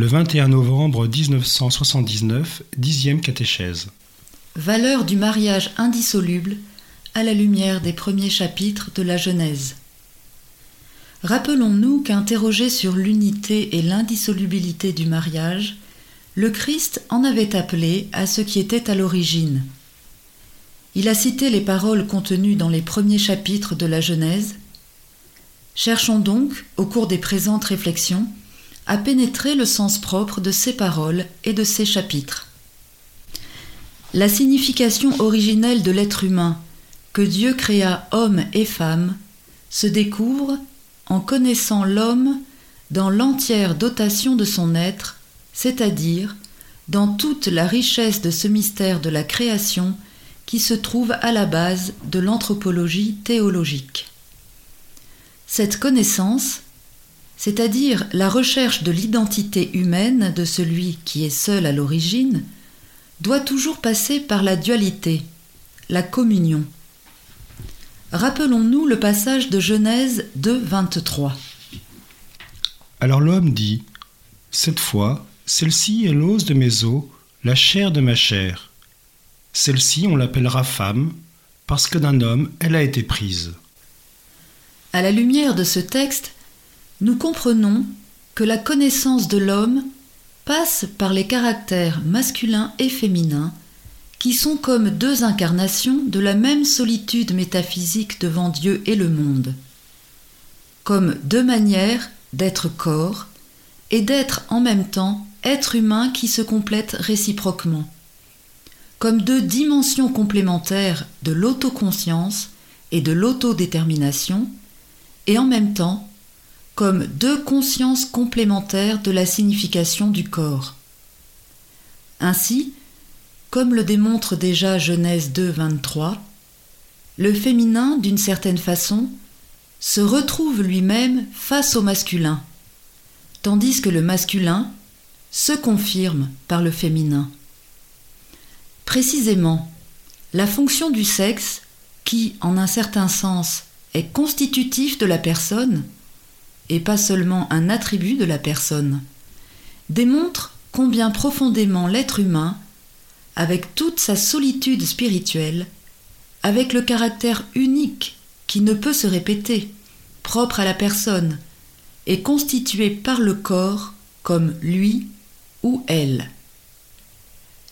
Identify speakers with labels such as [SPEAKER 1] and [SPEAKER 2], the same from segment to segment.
[SPEAKER 1] le 21 novembre 1979, dixième catéchèse.
[SPEAKER 2] Valeur du mariage indissoluble à la lumière des premiers chapitres de la Genèse. Rappelons-nous qu'interrogé sur l'unité et l'indissolubilité du mariage, le Christ en avait appelé à ce qui était à l'origine. Il a cité les paroles contenues dans les premiers chapitres de la Genèse. Cherchons donc, au cours des présentes réflexions, à pénétrer le sens propre de ces paroles et de ces chapitres. La signification originelle de l'être humain, que Dieu créa homme et femme, se découvre en connaissant l'homme dans l'entière dotation de son être, c'est-à-dire dans toute la richesse de ce mystère de la création qui se trouve à la base de l'anthropologie théologique. Cette connaissance, c'est-à-dire la recherche de l'identité humaine de celui qui est seul à l'origine, doit toujours passer par la dualité, la communion. Rappelons-nous le passage de Genèse 2, 23.
[SPEAKER 1] Alors l'homme dit Cette fois, celle-ci est l'os de mes os, la chair de ma chair. Celle-ci, on l'appellera femme, parce que d'un homme elle a été prise.
[SPEAKER 2] À la lumière de ce texte, nous comprenons que la connaissance de l'homme passe par les caractères masculins et féminins qui sont comme deux incarnations de la même solitude métaphysique devant Dieu et le monde, comme deux manières d'être corps et d'être en même temps être humain qui se complètent réciproquement, comme deux dimensions complémentaires de l'autoconscience et de l'autodétermination, et en même temps comme deux consciences complémentaires de la signification du corps. Ainsi, comme le démontre déjà Genèse 2, 23, le féminin, d'une certaine façon, se retrouve lui-même face au masculin, tandis que le masculin se confirme par le féminin. Précisément, la fonction du sexe, qui, en un certain sens, est constitutif de la personne, et pas seulement un attribut de la personne, démontre combien profondément l'être humain, avec toute sa solitude spirituelle, avec le caractère unique qui ne peut se répéter, propre à la personne, est constitué par le corps comme lui ou elle.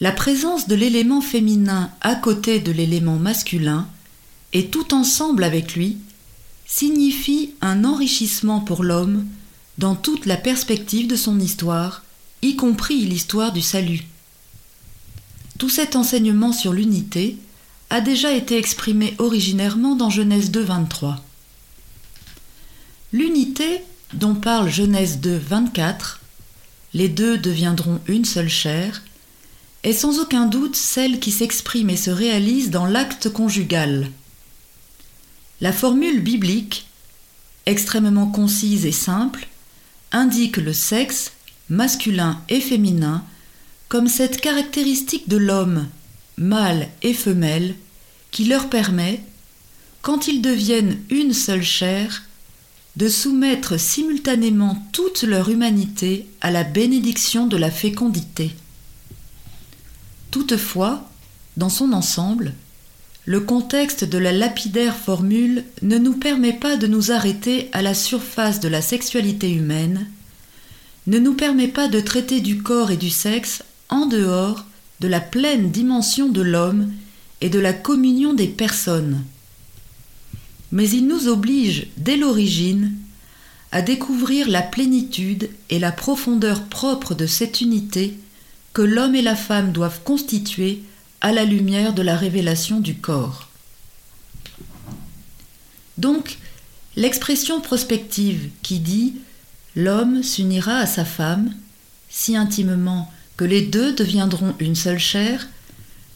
[SPEAKER 2] La présence de l'élément féminin à côté de l'élément masculin et tout ensemble avec lui signifie un enrichissement pour l'homme dans toute la perspective de son histoire, y compris l'histoire du salut. Tout cet enseignement sur l'unité a déjà été exprimé originairement dans Genèse 2, 23. L'unité dont parle Genèse 2, 24, les deux deviendront une seule chair, est sans aucun doute celle qui s'exprime et se réalise dans l'acte conjugal. La formule biblique, extrêmement concise et simple, indique le sexe, masculin et féminin, comme cette caractéristique de l'homme, mâle et femelle, qui leur permet, quand ils deviennent une seule chair, de soumettre simultanément toute leur humanité à la bénédiction de la fécondité. Toutefois, dans son ensemble, le contexte de la lapidaire formule ne nous permet pas de nous arrêter à la surface de la sexualité humaine, ne nous permet pas de traiter du corps et du sexe en dehors de la pleine dimension de l'homme et de la communion des personnes. Mais il nous oblige dès l'origine à découvrir la plénitude et la profondeur propre de cette unité que l'homme et la femme doivent constituer à la lumière de la révélation du corps. Donc, l'expression prospective qui dit L'homme s'unira à sa femme, si intimement que les deux deviendront une seule chair,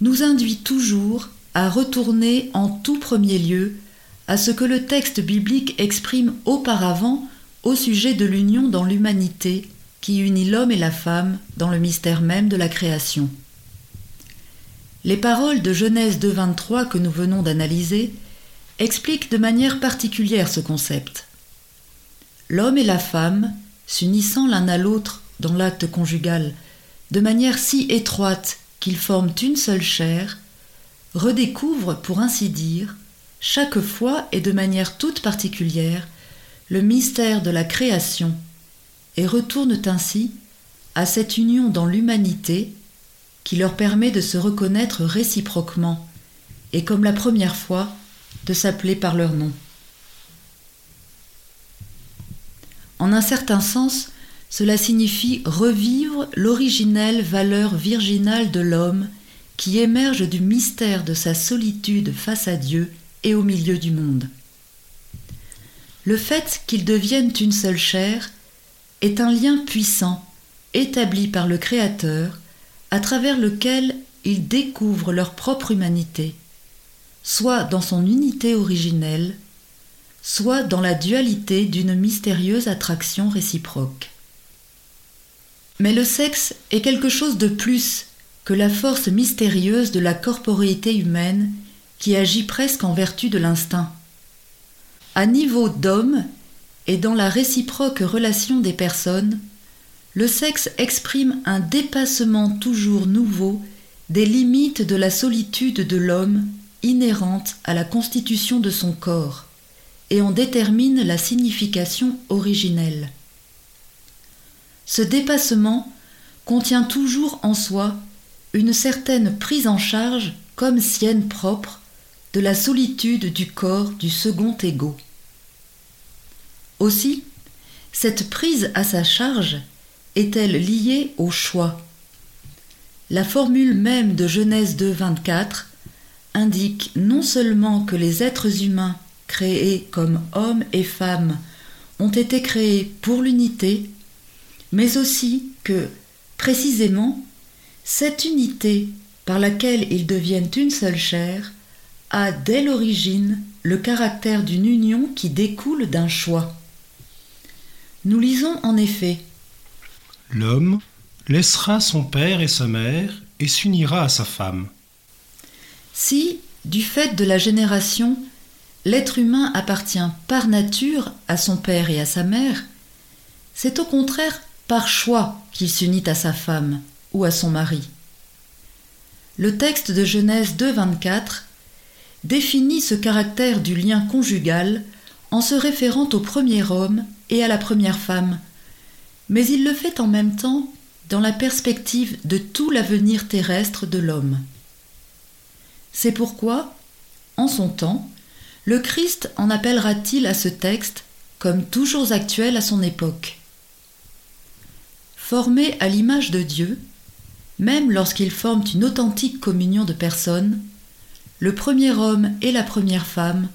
[SPEAKER 2] nous induit toujours à retourner en tout premier lieu à ce que le texte biblique exprime auparavant au sujet de l'union dans l'humanité qui unit l'homme et la femme dans le mystère même de la création. Les paroles de Genèse 2.23 que nous venons d'analyser expliquent de manière particulière ce concept. L'homme et la femme, s'unissant l'un à l'autre dans l'acte conjugal, de manière si étroite qu'ils forment une seule chair, redécouvrent, pour ainsi dire, chaque fois et de manière toute particulière, le mystère de la création, et retournent ainsi à cette union dans l'humanité qui leur permet de se reconnaître réciproquement, et comme la première fois, de s'appeler par leur nom. En un certain sens, cela signifie revivre l'originelle valeur virginale de l'homme qui émerge du mystère de sa solitude face à Dieu et au milieu du monde. Le fait qu'ils deviennent une seule chair est un lien puissant établi par le Créateur à travers lequel ils découvrent leur propre humanité, soit dans son unité originelle, soit dans la dualité d'une mystérieuse attraction réciproque. Mais le sexe est quelque chose de plus que la force mystérieuse de la corporéité humaine qui agit presque en vertu de l'instinct. À niveau d'homme et dans la réciproque relation des personnes, le sexe exprime un dépassement toujours nouveau des limites de la solitude de l'homme inhérente à la constitution de son corps et en détermine la signification originelle. Ce dépassement contient toujours en soi une certaine prise en charge comme sienne propre de la solitude du corps du second ego. Aussi, cette prise à sa charge est-elle liée au choix La formule même de Genèse 2, 24 indique non seulement que les êtres humains créés comme hommes et femmes ont été créés pour l'unité, mais aussi que, précisément, cette unité par laquelle ils deviennent une seule chair a dès l'origine le caractère d'une union qui découle d'un choix. Nous lisons en effet
[SPEAKER 1] L'homme laissera son père et sa mère et s'unira à sa femme.
[SPEAKER 2] Si, du fait de la génération, l'être humain appartient par nature à son père et à sa mère, c'est au contraire par choix qu'il s'unit à sa femme ou à son mari. Le texte de Genèse 2.24 définit ce caractère du lien conjugal en se référant au premier homme et à la première femme, mais il le fait en même temps dans la perspective de tout l'avenir terrestre de l'homme. C'est pourquoi, en son temps, le Christ en appellera-t-il à ce texte comme toujours actuel à son époque. Formés à l'image de Dieu, même lorsqu'ils forment une authentique communion de personnes, le premier homme et la première femme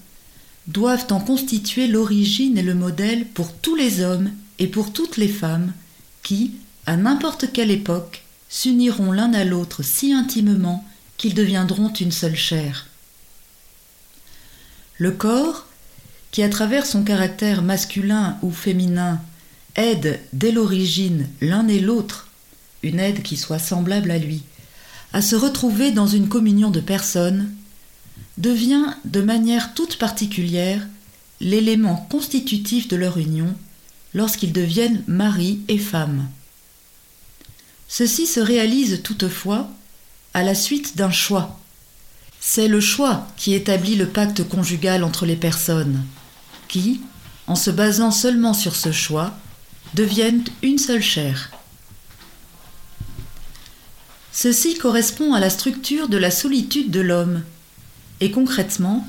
[SPEAKER 2] doivent en constituer l'origine et le modèle pour tous les hommes et pour toutes les femmes qui, à n'importe quelle époque, s'uniront l'un à l'autre si intimement qu'ils deviendront une seule chair. Le corps, qui à travers son caractère masculin ou féminin aide dès l'origine l'un et l'autre, une aide qui soit semblable à lui, à se retrouver dans une communion de personnes, devient de manière toute particulière l'élément constitutif de leur union lorsqu'ils deviennent mari et femme. Ceci se réalise toutefois à la suite d'un choix. C'est le choix qui établit le pacte conjugal entre les personnes, qui, en se basant seulement sur ce choix, deviennent une seule chair. Ceci correspond à la structure de la solitude de l'homme, et concrètement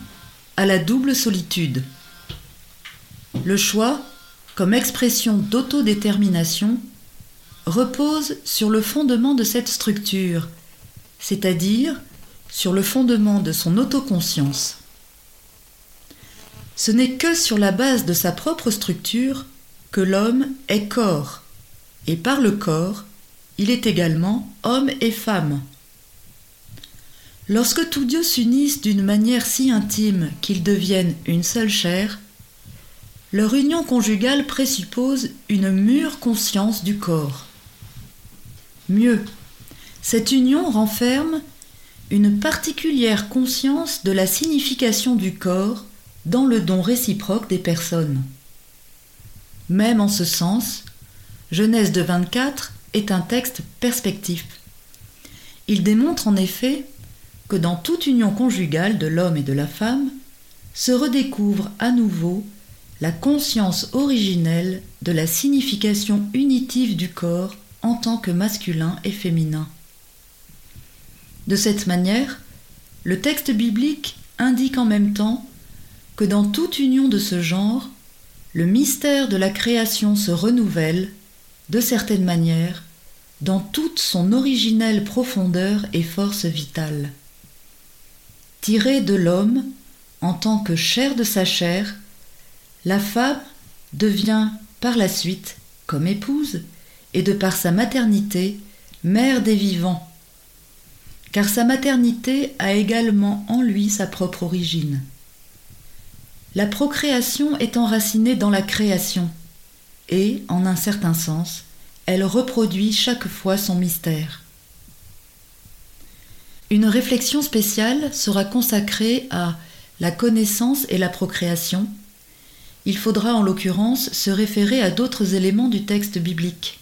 [SPEAKER 2] à la double solitude. Le choix, comme expression d'autodétermination, repose sur le fondement de cette structure, c'est-à-dire sur le fondement de son autoconscience. Ce n'est que sur la base de sa propre structure que l'homme est corps, et par le corps, il est également homme et femme. Lorsque tous dieux s'unissent d'une manière si intime qu'ils deviennent une seule chair, leur union conjugale présuppose une mûre conscience du corps. Mieux, cette union renferme une particulière conscience de la signification du corps dans le don réciproque des personnes. Même en ce sens, Genèse de 24 est un texte perspectif. Il démontre en effet que dans toute union conjugale de l'homme et de la femme se redécouvre à nouveau la conscience originelle de la signification unitive du corps en tant que masculin et féminin. De cette manière, le texte biblique indique en même temps que dans toute union de ce genre, le mystère de la création se renouvelle, de certaine manière, dans toute son originelle profondeur et force vitale. Tirée de l'homme, en tant que chair de sa chair, la femme devient par la suite, comme épouse, et de par sa maternité, mère des vivants, car sa maternité a également en lui sa propre origine. La procréation est enracinée dans la création, et, en un certain sens, elle reproduit chaque fois son mystère. Une réflexion spéciale sera consacrée à la connaissance et la procréation. Il faudra en l'occurrence se référer à d'autres éléments du texte biblique.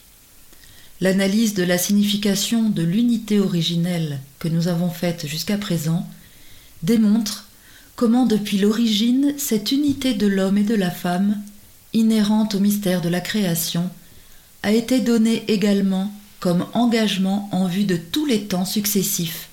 [SPEAKER 2] L'analyse de la signification de l'unité originelle que nous avons faite jusqu'à présent démontre comment depuis l'origine cette unité de l'homme et de la femme, inhérente au mystère de la création, a été donnée également comme engagement en vue de tous les temps successifs